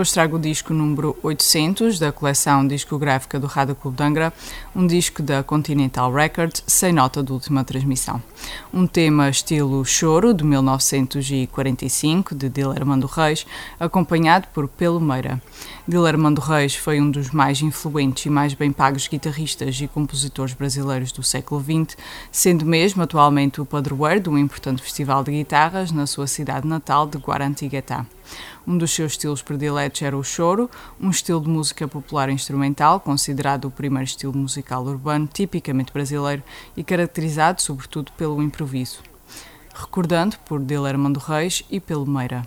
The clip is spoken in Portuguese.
Hoje trago o disco número 800 da coleção discográfica do Rádio Clube de Angra, um disco da Continental Records, sem nota de última transmissão. Um tema estilo choro, de 1945, de Diller Armando Reis, acompanhado por Pelo Meira. Diller Armando Reis foi um dos mais influentes e mais bem pagos guitarristas e compositores brasileiros do século XX, sendo mesmo atualmente o padroeiro de um importante festival de guitarras na sua cidade natal de Guarantiguetá. Um dos seus estilos prediletos era o choro, um estilo de música popular instrumental, considerado o primeiro estilo musical urbano tipicamente brasileiro e caracterizado sobretudo pelo improviso. Recordando por Diller Armando Reis e pelo Meira.